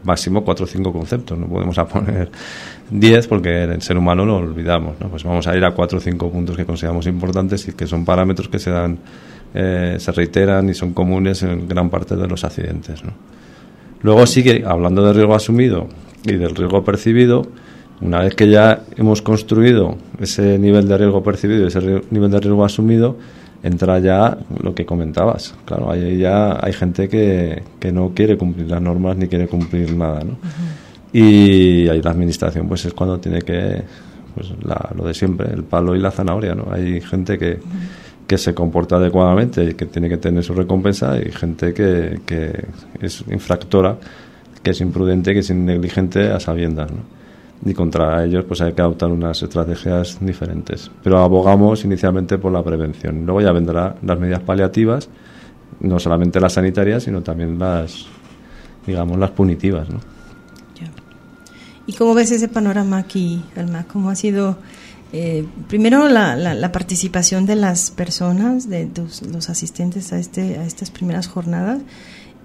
máximo cuatro o cinco conceptos. No podemos poner diez porque el ser humano lo olvidamos. Pues vamos a ir a cuatro o cinco puntos que consideramos importantes y que son parámetros que se dan, eh, se reiteran y son comunes en gran parte de los accidentes. ¿no? Luego sigue hablando del riesgo asumido y del riesgo percibido. Una vez que ya hemos construido ese nivel de riesgo percibido y ese nivel de riesgo asumido, entra ya lo que comentabas. Claro, ahí ya hay gente que, que no quiere cumplir las normas ni quiere cumplir nada, ¿no? Y ahí la administración pues es cuando tiene que, pues lo de siempre, el palo y la zanahoria, ¿no? Hay gente que, que se comporta adecuadamente y que tiene que tener su recompensa y gente que, que es infractora, que es imprudente, que es negligente a sabiendas, ¿no? Y contra ellos pues hay que adoptar unas estrategias diferentes. Pero abogamos inicialmente por la prevención. Luego ya vendrán las medidas paliativas, no solamente las sanitarias, sino también las, digamos, las punitivas. ¿no? ¿Y cómo ves ese panorama aquí, Alma? ¿Cómo ha sido, eh, primero, la, la, participación de las personas, de los asistentes a, este, a estas primeras jornadas?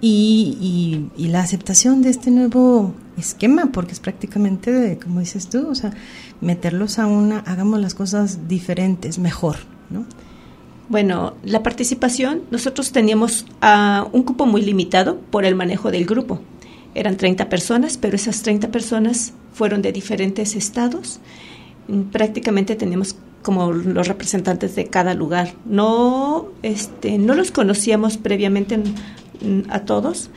Y, y, la aceptación de este nuevo esquema, porque es prácticamente, como dices tú, o sea, meterlos a una, hagamos las cosas diferentes, mejor, ¿no? Bueno, la participación, nosotros teníamos uh, un cupo muy limitado por el manejo del grupo. Eran 30 personas, pero esas 30 personas fueron de diferentes estados. Prácticamente teníamos como los representantes de cada lugar. No, este, no los conocíamos previamente, a todos,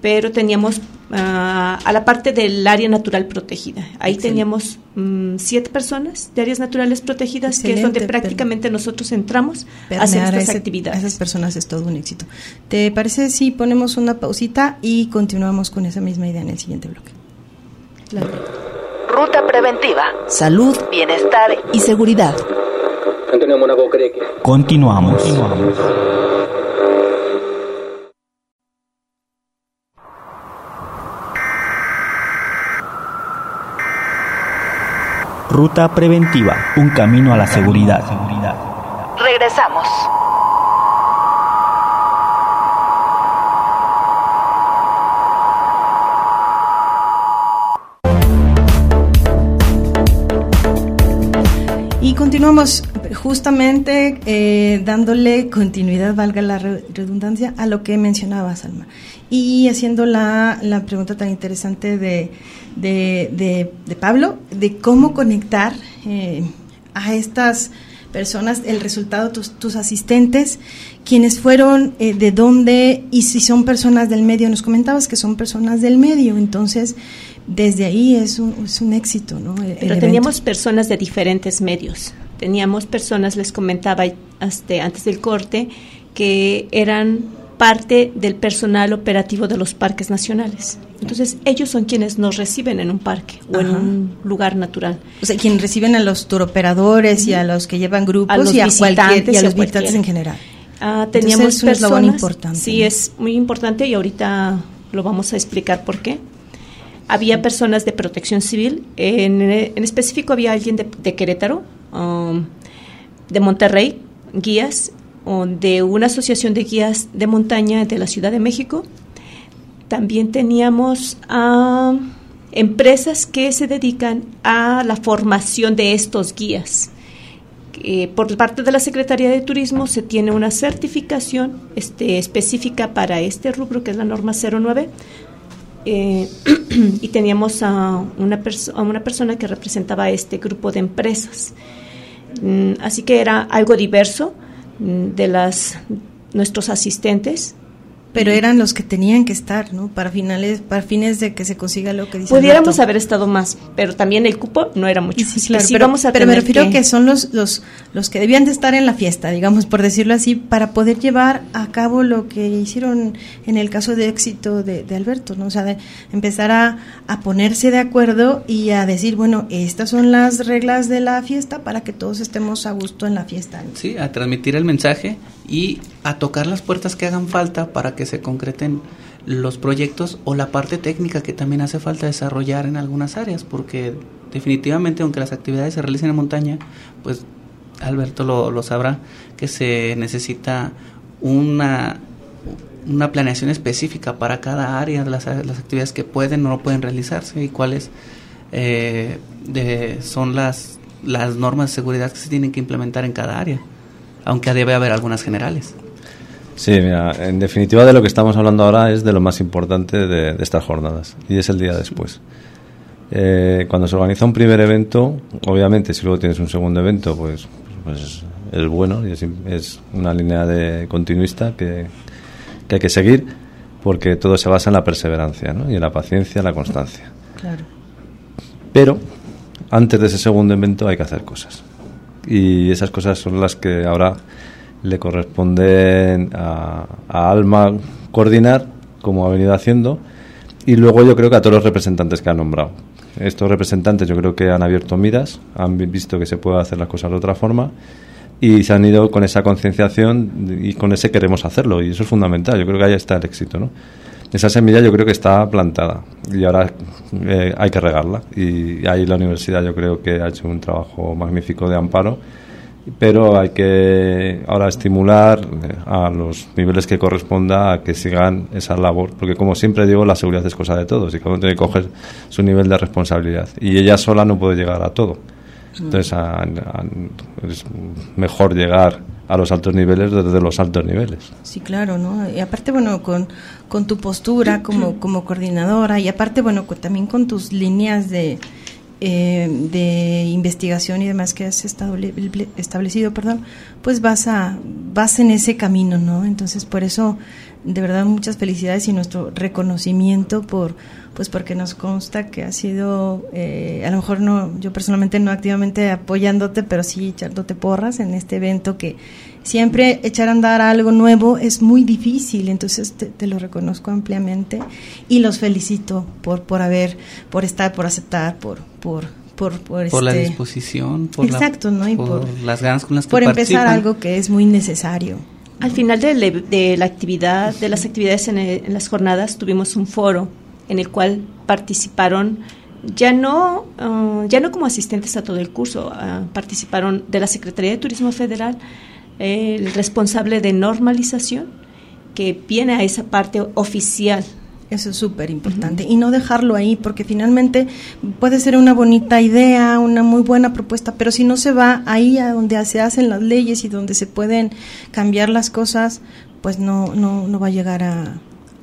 pero teníamos ah, a la parte del área natural protegida. Ahí teníamos mm, siete personas de áreas naturales protegidas, que es donde prácticamente nosotros entramos a hacer estas actividades. esas personas es todo un éxito. ¿Te parece si ponemos una pausita y continuamos con esa misma idea en el siguiente bloque? Ruta preventiva. Salud, bienestar y seguridad. Continuamos. Continuamos. Ruta Preventiva, un camino a la seguridad. Regresamos. Y continuamos justamente eh, dándole continuidad, valga la redundancia, a lo que mencionabas, Alma. Y haciendo la, la pregunta tan interesante de, de, de, Pablo, de cómo conectar eh, a estas personas, el resultado, tus, tus asistentes, quienes fueron, eh, de dónde, y si son personas del medio, nos comentabas que son personas del medio, entonces desde ahí es un, es un éxito, ¿no? Pero teníamos personas de diferentes medios, teníamos personas, les comentaba hasta antes del corte, que eran parte del personal operativo de los parques nacionales. Entonces, ellos son quienes nos reciben en un parque o en un lugar natural. O sea, quienes reciben a los turoperadores y a los que llevan grupos y a, cualquier, y a los visitantes en general. Ah, teníamos personas, es importante. Sí, es muy importante y ahorita lo vamos a explicar por qué. Había personas de protección civil, en, en específico había alguien de, Querétaro, um, de Monterrey, guías, de una asociación de guías de montaña de la Ciudad de México. También teníamos a empresas que se dedican a la formación de estos guías. por parte de la Secretaría de Turismo se tiene una certificación este, específica para este rubro, que es la norma 09, eh, y teníamos a una, a una persona que representaba a este grupo de empresas. Mm, así que era algo diverso de las nuestros asistentes pero eran los que tenían que estar, ¿no? Para finales, para fines de que se consiga lo que dice. Pudiéramos haber estado más, pero también el cupo no era mucho. Sí, claro, pero, vamos a pero me refiero que... que son los, los, los que debían de estar en la fiesta, digamos, por decirlo así, para poder llevar a cabo lo que hicieron en el caso de éxito de, de Alberto, ¿no? O sea, de empezar a, a ponerse de acuerdo y a decir, bueno, estas son las reglas de la fiesta para que todos estemos a gusto en la fiesta. Sí, a transmitir el mensaje y a tocar las puertas que hagan falta para que se concreten los proyectos o la parte técnica que también hace falta desarrollar en algunas áreas, porque definitivamente aunque las actividades se realicen en montaña, pues Alberto lo, sabrá, que se necesita una, una planeación específica para cada área las, las actividades que pueden o no pueden realizarse y cuáles eh, son las, las normas de seguridad que se tienen que implementar en cada área aunque debe haber algunas generales. Sí, mira, en definitiva de lo que estamos hablando ahora es de lo más importante de, estas jornadas y es el día después. Eh, cuando se organiza un primer evento, obviamente si luego tienes un segundo evento, pues, pues es bueno y es, una línea de continuista que, que, hay que seguir porque todo se basa en la perseverancia ¿no? y en la paciencia, en la constancia. Claro. Pero antes de ese segundo evento hay que hacer cosas y esas cosas son las que ahora le corresponden a, Alma coordinar, como ha venido haciendo, y luego yo creo que a todos los representantes que ha nombrado. Estos representantes yo creo que han abierto miras, han visto que se puede hacer las cosas de otra forma y se han ido con esa concienciación y con ese queremos hacerlo y eso es fundamental. Yo creo que ahí está el éxito, ¿no? esa semilla yo creo que está plantada y ahora eh, hay que regarla. Y ahí la universidad yo creo que ha hecho un trabajo magnífico de amparo, pero hay que ahora estimular eh, a los niveles que corresponda a que sigan esa labor, porque como siempre digo, la seguridad es cosa de todos y cada uno tiene que coger su nivel de responsabilidad. Y ella sola no puede llegar a todo. Entonces es mejor llegar a los altos niveles desde los altos niveles. Sí, claro, ¿no? Y aparte, bueno, con, con tu postura como, como coordinadora y aparte, bueno, también con tus líneas de, eh, de investigación y demás que has establecido, perdón, pues vas, a, vas en ese camino, ¿no? Entonces, por eso, de verdad, muchas felicidades y nuestro reconocimiento por pues porque nos consta que ha sido, eh, a lo mejor no, yo personalmente no activamente apoyándote, pero sí echándote porras en este evento que siempre echar a andar algo nuevo es muy difícil, entonces te, lo reconozco ampliamente y los felicito por, por haber, por estar, por aceptar, por, por, por, por, la este disposición, por, exacto, ¿no? y por, las ganas con las que Por empezar algo que es muy necesario. Al final de, de la actividad, de las actividades en, en las jornadas, tuvimos un foro en el cual participaron ya no, uh, ya no como asistentes a todo el curso, uh, participaron de la Secretaría de Turismo Federal el responsable de normalización, que viene a esa parte oficial eso es súper importante. Y no dejarlo ahí, porque finalmente puede ser una bonita idea, una muy buena propuesta, pero si no se va ahí a donde se hacen las leyes y donde se pueden cambiar las cosas, pues no, no, no va a llegar a,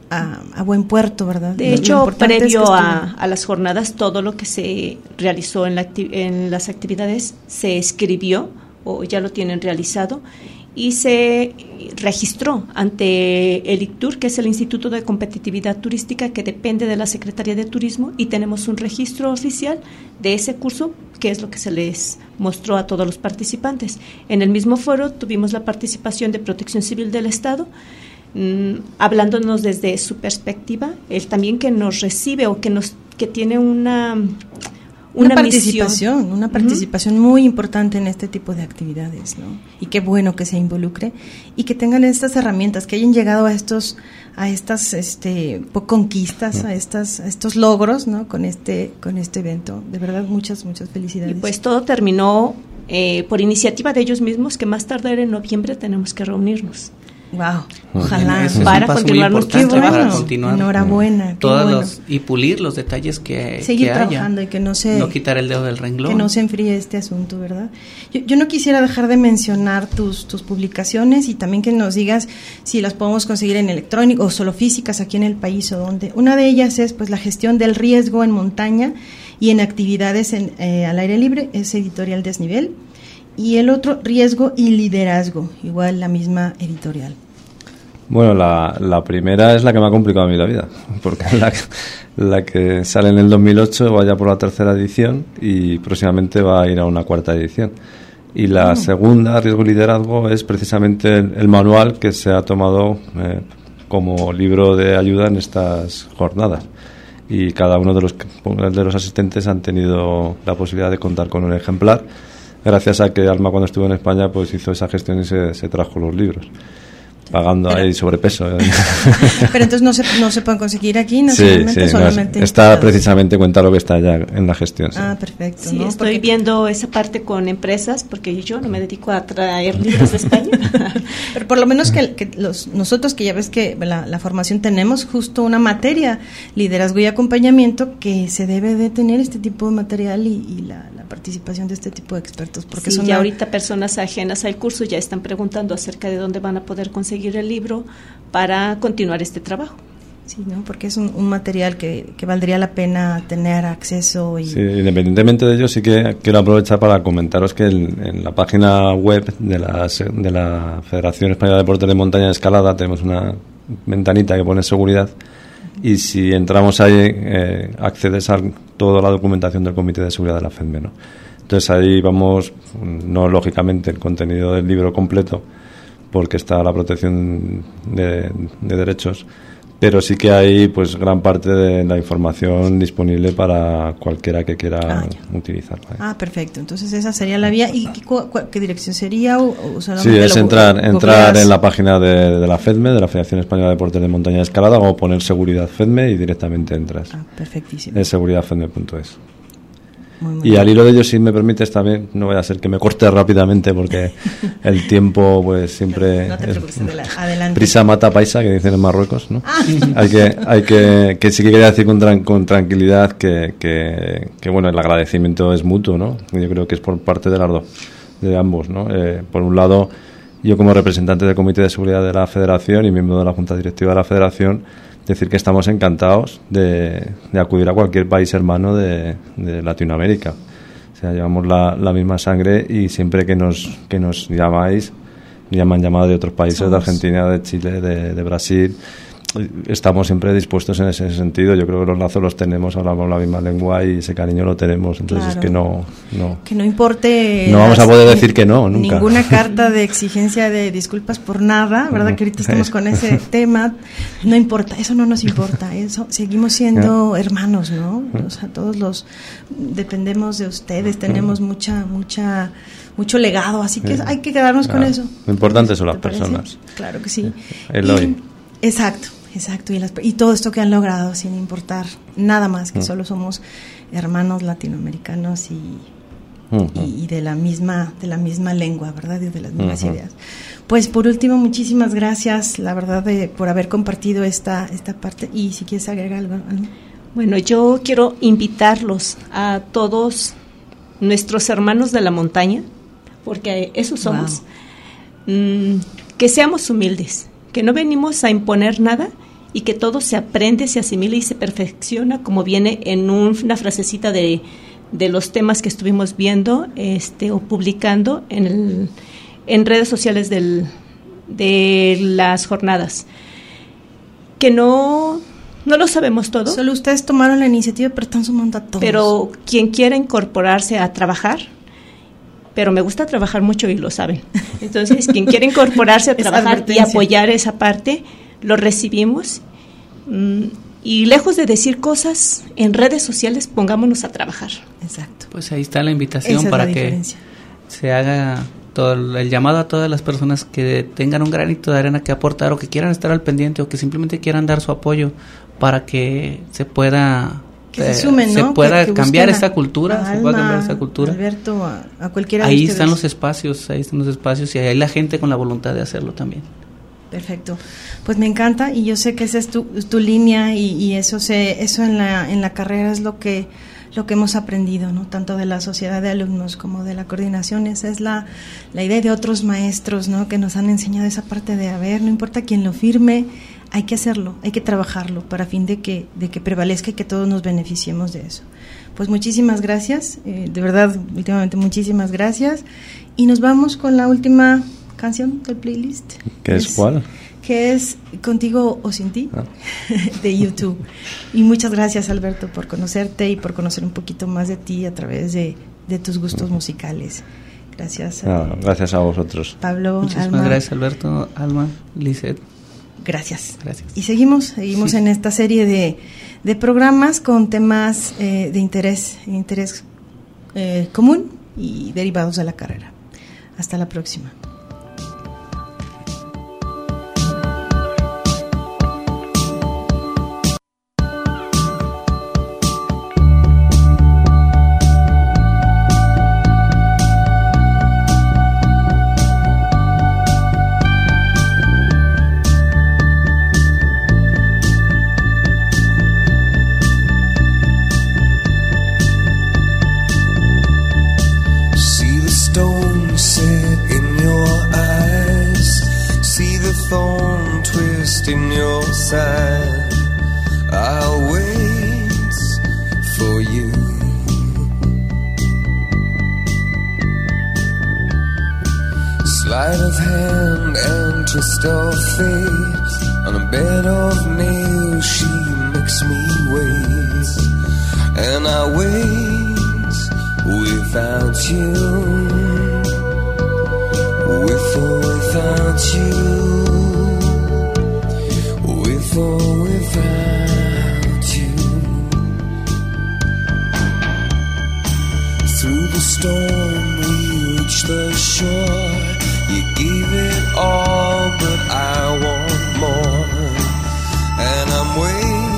a, buen puerto, ¿verdad? De hecho, previo a, a, las jornadas, todo lo que se realizó en, la en las actividades se escribió o ya lo tienen realizado y se registró ante el ICTUR, que es el Instituto de Competitividad Turística, que depende de la Secretaría de Turismo, y tenemos un registro oficial de ese curso, que es lo que se les mostró a todos los participantes. En el mismo foro tuvimos la participación de Protección Civil del Estado, mm, hablándonos desde su perspectiva, él también que nos recibe o que nos que tiene una una, participación, una participación muy importante en este tipo de actividades, ¿no? Y qué bueno que se involucre y que tengan estas herramientas, que hayan llegado a estos, a estas, este, conquistas, a estas, estos logros, ¿no? Con este, con este evento. De verdad, muchas, muchas felicidades. Y pues todo terminó eh, por iniciativa de ellos mismos, que más tarde en noviembre tenemos que reunirnos. Wow, ojalá para continuar. Nuestro para continuar. Enhorabuena los, y pulir los detalles que seguir trabajando y que no se no quitar el dedo del renglón. que no se enfríe este asunto verdad yo, yo no quisiera dejar de mencionar tus tus publicaciones y también que nos digas si las podemos conseguir en electrónico o solo físicas aquí en el país o donde una de ellas es pues la gestión del riesgo en montaña y en actividades en, eh, al aire libre. Es editorial Desnivel y el otro, riesgo y liderazgo, igual la misma editorial. Bueno, la, la primera es la que me ha complicado a mí la vida, porque es la, la que sale en el 2008, vaya por la tercera edición y próximamente va a ir a una cuarta edición. Y la ah. segunda, Riesgo y Liderazgo, es precisamente el, manual que se ha tomado eh, como libro de ayuda en estas jornadas. Y cada uno de los, de los asistentes han tenido la posibilidad de contar con un ejemplar gracias a que Alma cuando estuvo en España pues hizo esa gestión y se, se trajo los libros pagando ahí sobrepeso. Pero entonces no se, no se pueden conseguir aquí, no sí, solamente. está precisamente cuenta lo que está ya en la gestión. Ah, perfecto. Sí, estoy viendo esa parte con empresas porque yo no me dedico a traer libros de España. Pero por lo menos que, que los, nosotros que ya ves que la, la, formación tenemos justo una materia, liderazgo y acompañamiento, que se debe de tener este tipo de material y, y la, la, participación de este tipo de expertos. Porque son ya ahorita personas ajenas al curso ya están preguntando acerca de dónde van a poder conseguir el libro para continuar este trabajo. Sí, ¿no? porque es un, material que, que, valdría la pena tener acceso. Y... Sí, independientemente de ello, sí que quiero aprovechar para comentaros que en la página web de la, de la Federación Española de Deportes de Montaña y Escalada tenemos una ventanita que pone seguridad y si entramos ahí eh, accedes a toda la documentación del Comité de Seguridad de la FEDME. ¿no? Entonces ahí vamos, no lógicamente el contenido del libro completo, porque está la protección de, derechos, pero sí que hay pues gran parte de la información disponible para cualquiera que quiera ah, utilizarla. ¿eh? Ah, perfecto. Entonces esa sería la vía. ¿Y qué, dirección sería? O, sí, es entrar, entrar en la página de, la FEDME, de la Federación Española de Deportes de Montaña y Escalada, o poner Seguridad FEDME y directamente entras. Ah, perfectísimo. Es seguridadfedme.es y al hilo de ello, si me permites también, no voy a ser que me corte rápidamente porque el tiempo pues siempre prisa mata paisa, que dicen en Marruecos, ¿no? Ah. hay que, hay que, que sí que quería decir con, con tranquilidad que, que, bueno, el agradecimiento es mutuo, ¿no? Yo creo que es por parte de las dos, de ambos, ¿no? Eh, por un lado, yo como representante del Comité de Seguridad de la Federación y miembro de la Junta Directiva de la Federación, decir que estamos encantados de, acudir a cualquier país hermano de, Latinoamérica. O sea, llevamos la, la, misma sangre y siempre que nos, que nos llamáis, llaman llamado de otros países, de Argentina, de Chile, de, de Brasil, estamos siempre dispuestos en ese sentido. Yo creo que los lazos los tenemos, hablamos la misma lengua y ese cariño lo tenemos. Entonces es que no, no. Que no importe. No vamos a poder decir que no, nunca. Ninguna carta de exigencia de disculpas por nada, ¿verdad? Que ahorita estamos con ese tema. No importa, eso no nos importa. Eso, seguimos siendo hermanos, ¿no? O sea, todos los. Dependemos de ustedes, tenemos mucha, mucha mucho legado, así que hay que quedarnos con eso. Lo importante son las personas. Claro que sí. El hoy. Exacto. Exacto. Y, y todo esto que han logrado sin importar nada más, que mm. solo somos hermanos latinoamericanos y, y, de la misma de la misma lengua, ¿verdad? Y de las mismas ideas. Pues por último, muchísimas gracias, la verdad, de, por haber compartido esta, esta parte. Y si quieres agregar algo. Bueno, yo quiero invitarlos a todos nuestros hermanos de la montaña, porque esos somos, mm, que seamos humildes, que no venimos a imponer nada y que todo se aprende, se asimila y se perfecciona, como viene en una frasecita de, de los temas que estuvimos viendo este, o publicando en el en redes sociales del, de las jornadas. Que no, no lo sabemos todo. Solo ustedes tomaron la iniciativa, pero están sumando a todos. Pero quien quiera incorporarse a trabajar, pero me gusta trabajar mucho y lo saben. Entonces, quien quiere incorporarse a trabajar y apoyar esa parte, lo recibimos. Mm, y lejos de decir cosas en redes sociales, pongámonos a trabajar. Exacto. Pues ahí está la invitación para que se haga todo el llamado a todas las personas que tengan un granito de arena que aportar o que quieran estar al pendiente o que simplemente quieran dar su apoyo para que se pueda se, eh, pueda cambiar esta cultura, se pueda cambiar esta cultura. Alberto, a, cualquiera Ahí están los espacios, ahí están los espacios y ahí hay la gente con la voluntad de hacerlo también. Perfecto. Pues me encanta y yo sé que esa es tu, tu línea y, y, eso se eso en la en la carrera es lo que lo que hemos aprendido, ¿no? tanto de la sociedad de alumnos como de la coordinación. Esa es la, la idea de otros maestros ¿no? que nos han enseñado esa parte de, a ver, no importa quién lo firme, hay que hacerlo, hay que trabajarlo para fin de que, de que prevalezca y que todos nos beneficiemos de eso. Pues muchísimas gracias, eh, de verdad, últimamente muchísimas gracias. Y nos vamos con la última canción del playlist. ¿Qué es cuál? que es Contigo o sin ti, ah. de YouTube. Y muchas gracias, Alberto, por conocerte y por conocer un poquito más de ti a través de, tus gustos mm. musicales. Gracias. Ah, gracias a vosotros. Pablo, Muchísimas gracias, Alberto, Alma, Lizeth. Gracias. Gracias. Y seguimos, seguimos en esta serie de, de programas con temas eh, de interés, interés eh, común y derivados de la carrera. Hasta la próxima. just a face on a bed of nails. She makes me wait, and I wait without you, with or without you, with or without you. Through the storm, we reach the shore. You gave it all, but I want more. And I'm waiting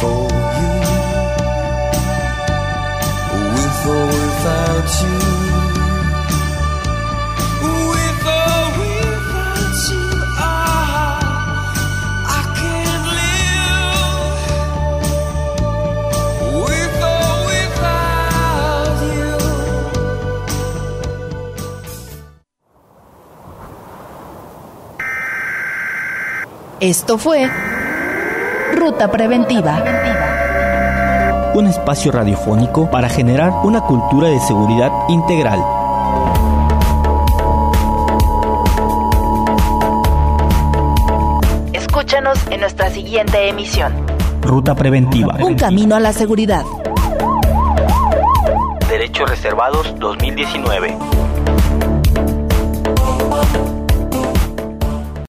for you. With or without you. Esto fue Ruta Preventiva. Un espacio radiofónico para generar una cultura de seguridad integral. Escúchanos en nuestra siguiente emisión. Ruta Preventiva. Un camino a la seguridad. Derechos Reservados 2019.